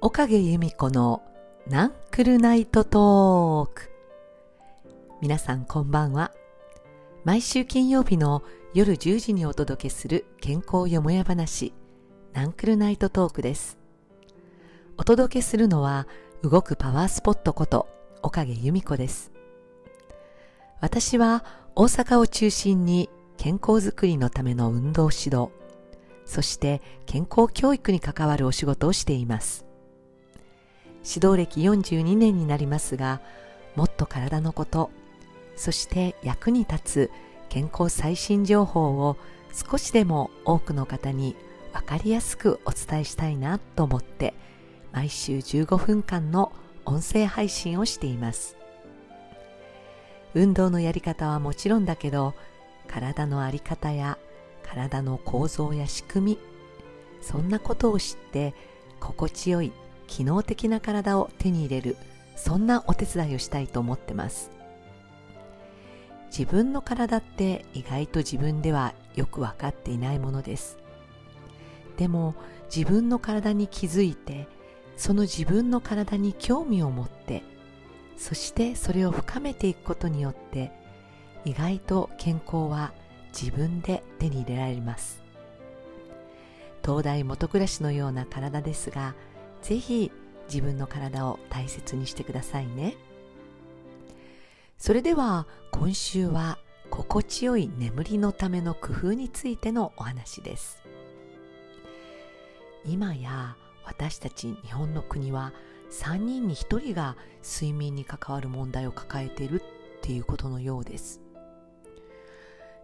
岡毛由美子のナンクルナイトトーク。皆さんこんばんは。毎週金曜日の夜10時にお届けする健康よもや話ナンクルナイトトークです。お届けするのは動くパワースポットこと岡毛由美子です。私は大阪を中心に健康づくりのための運動指導そして健康教育に関わるお仕事をしています。指導歴42年になりますがもっと体のことそして役に立つ健康最新情報を少しでも多くの方に分かりやすくお伝えしたいなと思って毎週15分間の音声配信をしています。運動のやり方はもちろんだけど体の在り方や体の構造や仕組みそんなことを知って心地よい機能的な体を手に入れるそんなお手伝いをしたいと思ってます。自分の体って意外と自分ではよく分かっていないものです。でも自分の体に気づいてその自分の体に興味を持ってそしてそれを深めていくことによって意外と健康は自分で手に入れられます。東大元暮らしのような体ですがぜひ自分の体を大切にしてくださいね。それでは今週は心地よい眠りのための工夫についてのお話です。今や私たち日本の国は3人に1人が睡眠に関わる問題を抱えているっていうことのようです。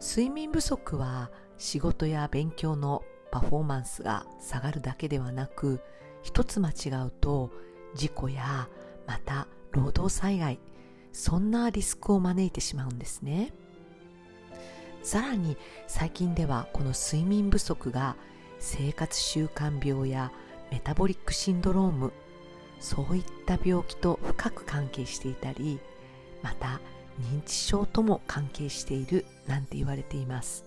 睡眠不足は仕事や勉強のパフォーマンスが下がるだけではなく一つ間違うと事故やまた労働災害そんなリスクを招いてしまうんですね。さらに最近ではこの睡眠不足が生活習慣病やメタボリックシンドロームそういった病気と深く関係していたりまた認知症とも関係しているなんて言われています。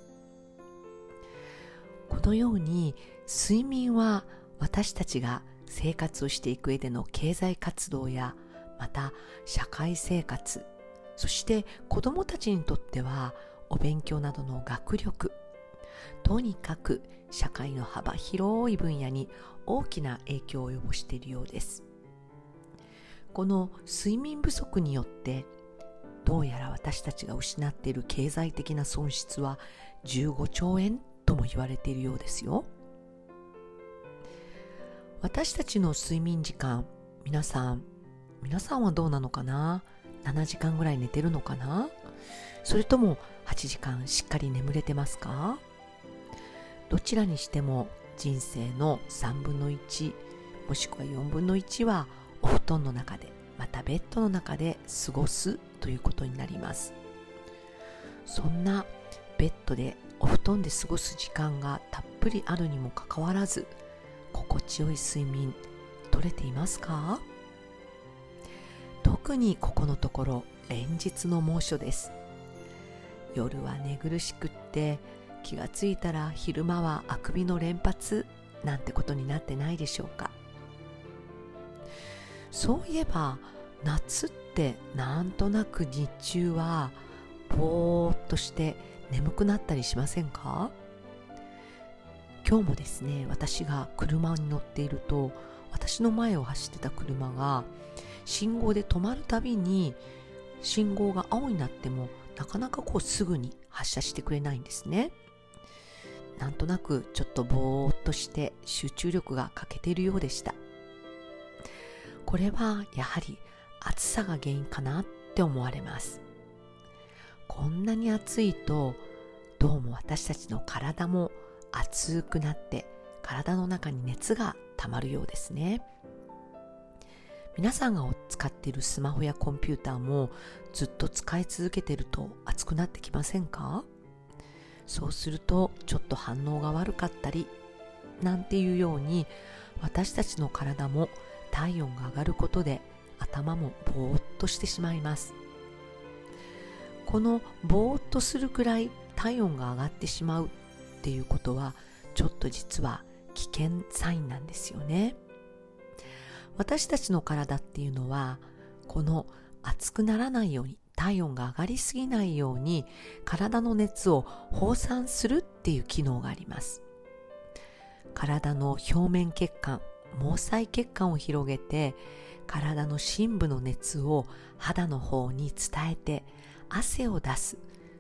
このように睡眠は私たちが生活をしていく上での経済活動やまた社会生活そして子どもたちにとってはお勉強などの学力とにかく社会の幅広い分野に大きな影響を及ぼしているようです。この睡眠不足によってどうやら私たちが失っている経済的な損失は15兆円とも言われているようですよ。私たちの睡眠時間皆さん皆さんはどうなのかな？7時間ぐらい寝てるのかな？それとも8時間しっかり眠れてますか？どちらにしても人生の3分の1もしくは4分の1はお布団の中でまたベッドの中で過ごすということになります。そんなベッドでお布団で過ごす時間がたっぷりあるにもかかわらず心地よい睡眠取れていますか？特にここのところ連日の猛暑です。夜は寝苦しくって気がついたら昼間はあくびの連発なんてことになってないでしょうか？そういえば夏ってなんとなく日中はぼーっとして眠くなったりしませんか？今日もですね私が車に乗っていると私の前を走ってた車が信号で止まるたびに信号が青になってもなかなかこうすぐに発車してくれないんですね。なんとなくちょっとぼーっとして集中力が欠けているようでした。これはやはり暑さが原因かなって思われます。こんなに暑いとどうも私たちの体も熱くなって体の中に熱が溜まるようですね。皆さんが使っているスマホやコンピューターもずっと使い続けてると熱くなってきませんか？そうするとちょっと反応が悪かったりなんていうように私たちの体も体温が上がることで頭もぼーっとしてしまいます。このぼーっとするくらい体温が上がってしまうっていうことはちょっと実は危険サインなんですよね。私たちの体っていうのはこの熱くならないように体温が上がりすぎないように体の熱を放散するっていう機能があります。体の表面血管毛細血管を広げて体の深部の熱を肌の方に伝えて汗を出す。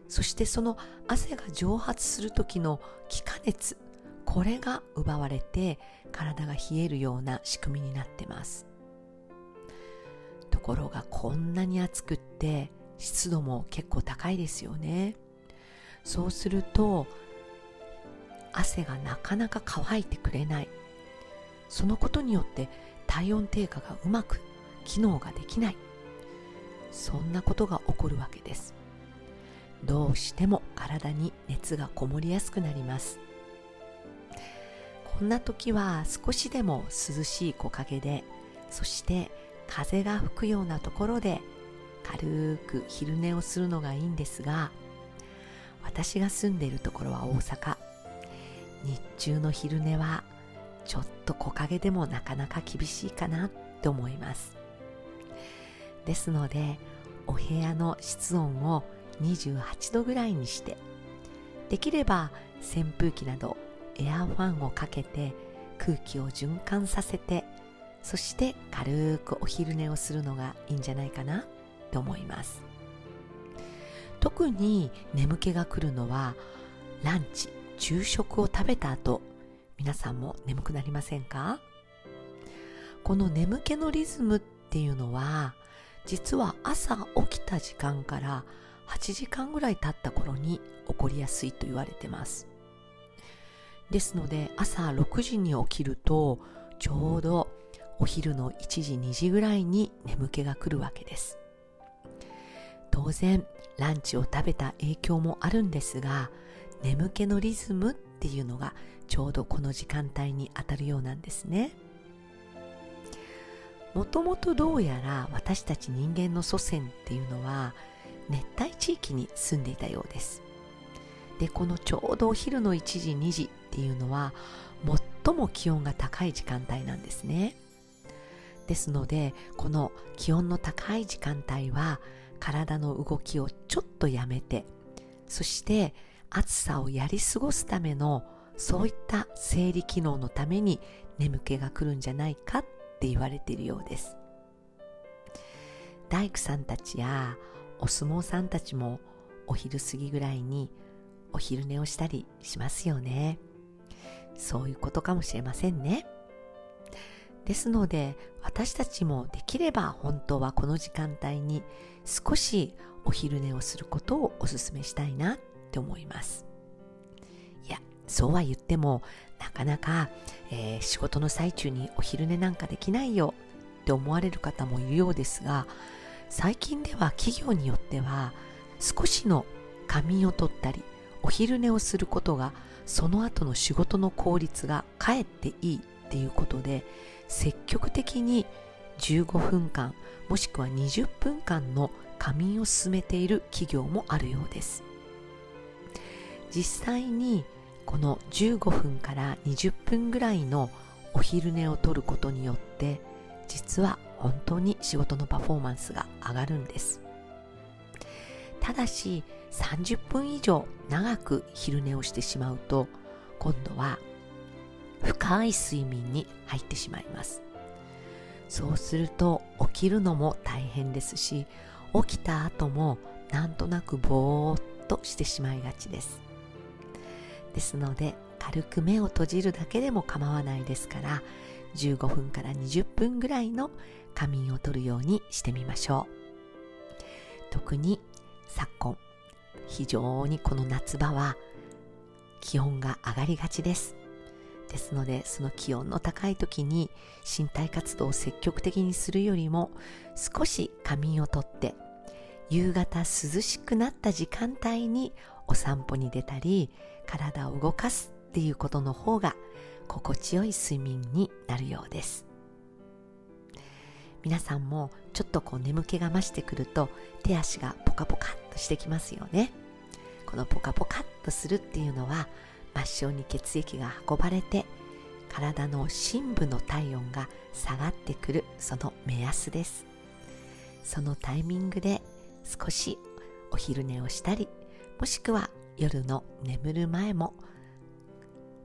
そしてその汗が蒸発する時の気化熱。これが奪われて体が冷えるような仕組みになってます。ところがこんなに暑くって湿度も結構高いですよね。そうすると汗がなかなか乾いてくれない。そのことによって体温低下がうまく機能ができない。そんなことが起こるわけです。どうしても体に熱がこもりやすくなります。こんな時は少しでも涼しい木陰でそして風が吹くようなところで軽く昼寝をするのがいいんですが私が住んでいるところは大阪。日中の昼寝はちょっと木陰でもなかなか厳しいかなって思います。ですのでお部屋の室温を28度ぐらいにしてできれば扇風機などエアファンをかけて空気を循環させてそして軽くお昼寝をするのがいいんじゃないかなと思います。特に眠気が来るのはランチ昼食を食べた後皆さんも眠くなりませんか？この眠気のリズムっていうのは実は朝起きた時間から8時間ぐらい経った頃に起こりやすいと言われてます。ですので朝6時に起きるとちょうどお昼の1時2時ぐらいに眠気が来るわけです。当然ランチを食べた影響もあるんですが眠気のリズムっていうのがちょうどこの時間帯に当たるようなんですね。もともとどうやら私たち人間の祖先っていうのは熱帯地域に住んでいたようです。でこのちょうどお昼の1時2時っていうのは最も気温が高い時間帯なんですね。ですのでこの気温の高い時間帯は体の動きをちょっとやめてそして暑さをやり過ごすためのそういった生理機能のために眠気が来るんじゃないかって言われているようです。大工さんたちやお相撲さんたちもお昼過ぎぐらいにお昼寝をしたりしますよね。そういうことかもしれませんね。ですので私たちもできれば本当はこの時間帯に少しお昼寝をすることをお勧めしたいなって思います。そうは言ってもなかなか、えー、仕事の最中にお昼寝なんかできないよって思われる方もいるようですが最近では企業によっては少しの仮眠を取ったりお昼寝をすることがその後の仕事の効率がかえっていいっていうことで積極的に15分間もしくは20分間の仮眠を進めている企業もあるようです。実際にこの15分から20分ぐらいのお昼寝をとることによって実は本当に仕事のパフォーマンスが上がるんです。ただし30分以上長く昼寝をしてしまうと今度は深い睡眠に入ってしまいます。そうすると起きるのも大変ですし起きた後もなんとなくぼーっとしてしまいがちです。ですので軽く目を閉じるだけでも構わないですから15分から20分ぐらいの仮眠をとるようにしてみましょう。特に昨今非常にこの夏場は気温が上がりがちです。ですのでその気温の高い時に身体活動を積極的にするよりも少し仮眠をとって夕方涼しくなった時間帯にお散歩に出たり体を動かすっていうことの方が心地よい睡眠になるようです。皆さんもちょっとこう眠気が増してくると手足がポカポカっとしてきますよね。このポカポカっとするっていうのは末梢に血液が運ばれて体の深部の体温が下がってくるその目安です。そのタイミングで少しお昼寝をしたりもしくは夜の眠る前も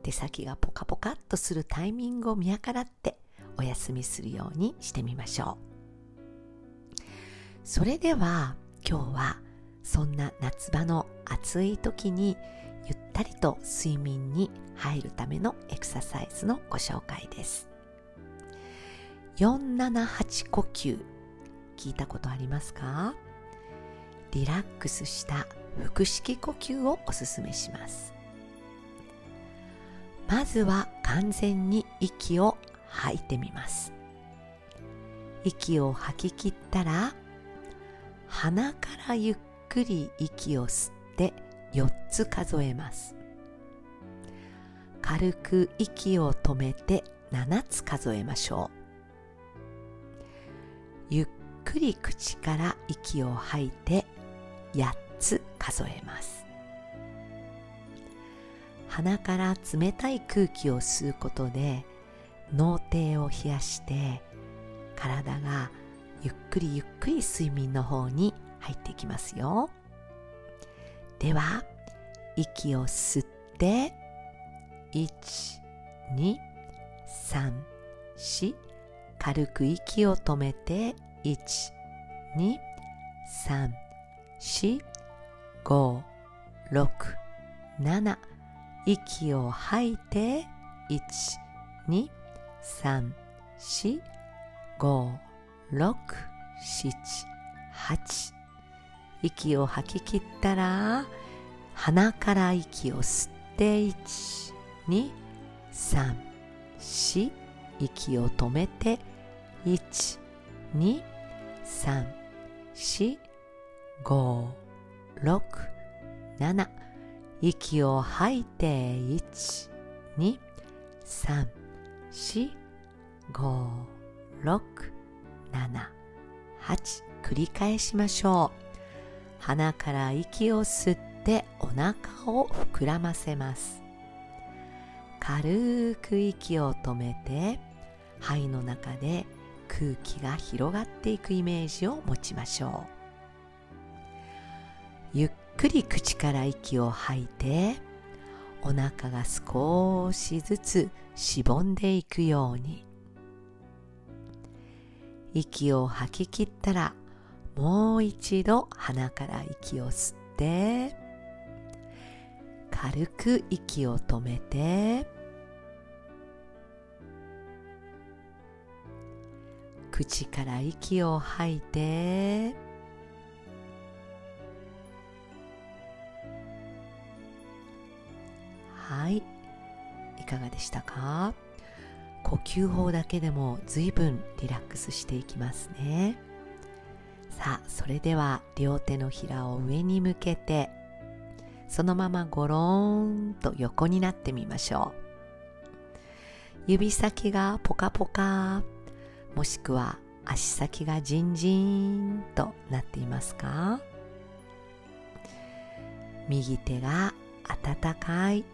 手先がポカポカっとするタイミングを見計らってお休みするようにしてみましょう。それでは今日はそんな夏場の暑い時にゆったりと睡眠に入るためのエクササイズのご紹介です。478呼吸。聞いたことありますか？リラックスした腹式呼吸をおすすめします。まずは完全に息を吐いてみます。息を吐き切ったら鼻からゆっくり息を吸って4つ数えます。軽く息を止めて7つ数えましょう。ゆっくり口から息を吐いて8つ数えます。鼻から冷たい空気を吸うことで脳底を冷やして体がゆっくりゆっくり睡眠の方に入っていきますよ。では息を吸って1234軽く息を止めて123 1234567息を吐いて1234567息を吐き切ったら鼻から息を吸って1234息を止めて一二三四。5、6、7息を吐いて1、2、3、4、5、6、7、8繰り返しましょう鼻から息を吸ってお腹を膨らませます軽く息を止めて肺の中で空気が広がっていくイメージを持ちましょうゆっくり口から息を吐いてお腹が少しずつしぼんでいくように。息を吐き切ったらもう一度鼻から息を吸って軽く息を止めて口から息を吐いてかがでしたか？呼吸法だけでも随分リラックスしていきますね。さあそれでは両手のひらを上に向けてそのままゴローンと横になってみましょう。指先がポカポカもしくは足先がジンジンとなっていますか？右手が温かい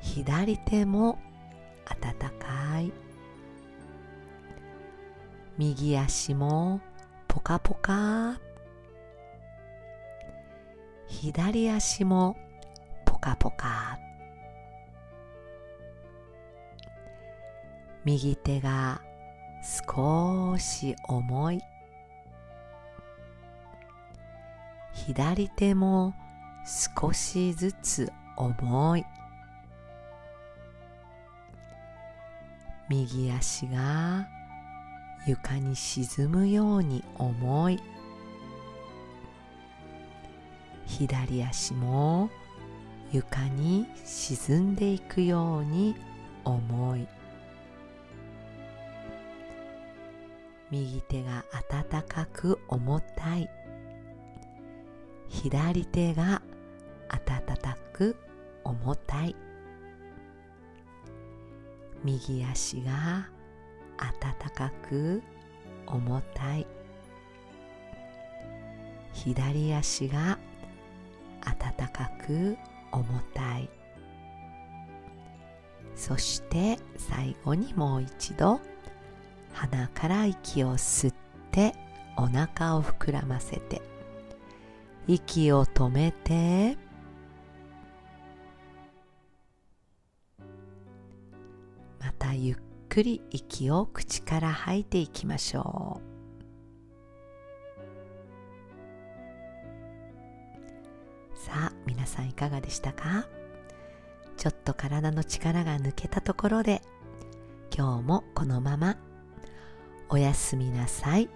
左手も温かい。右足もポカポカ。左足もポカポカ。右手が少し重い。左手も少しずつ重い。右足が床に沈むように重い左足も床に沈んでいくように重い。右手が温かく重たい。左手が温かく重たい。右足が温かく重たい。左足が暖かく重たい。そして最後にもう一度鼻から息を吸ってお腹を膨らませて息を止めてくり息を口から吐いていきましょうさあ皆さんいかがでしたか？ちょっと体の力が抜けたところで今日もこのままおやすみなさい。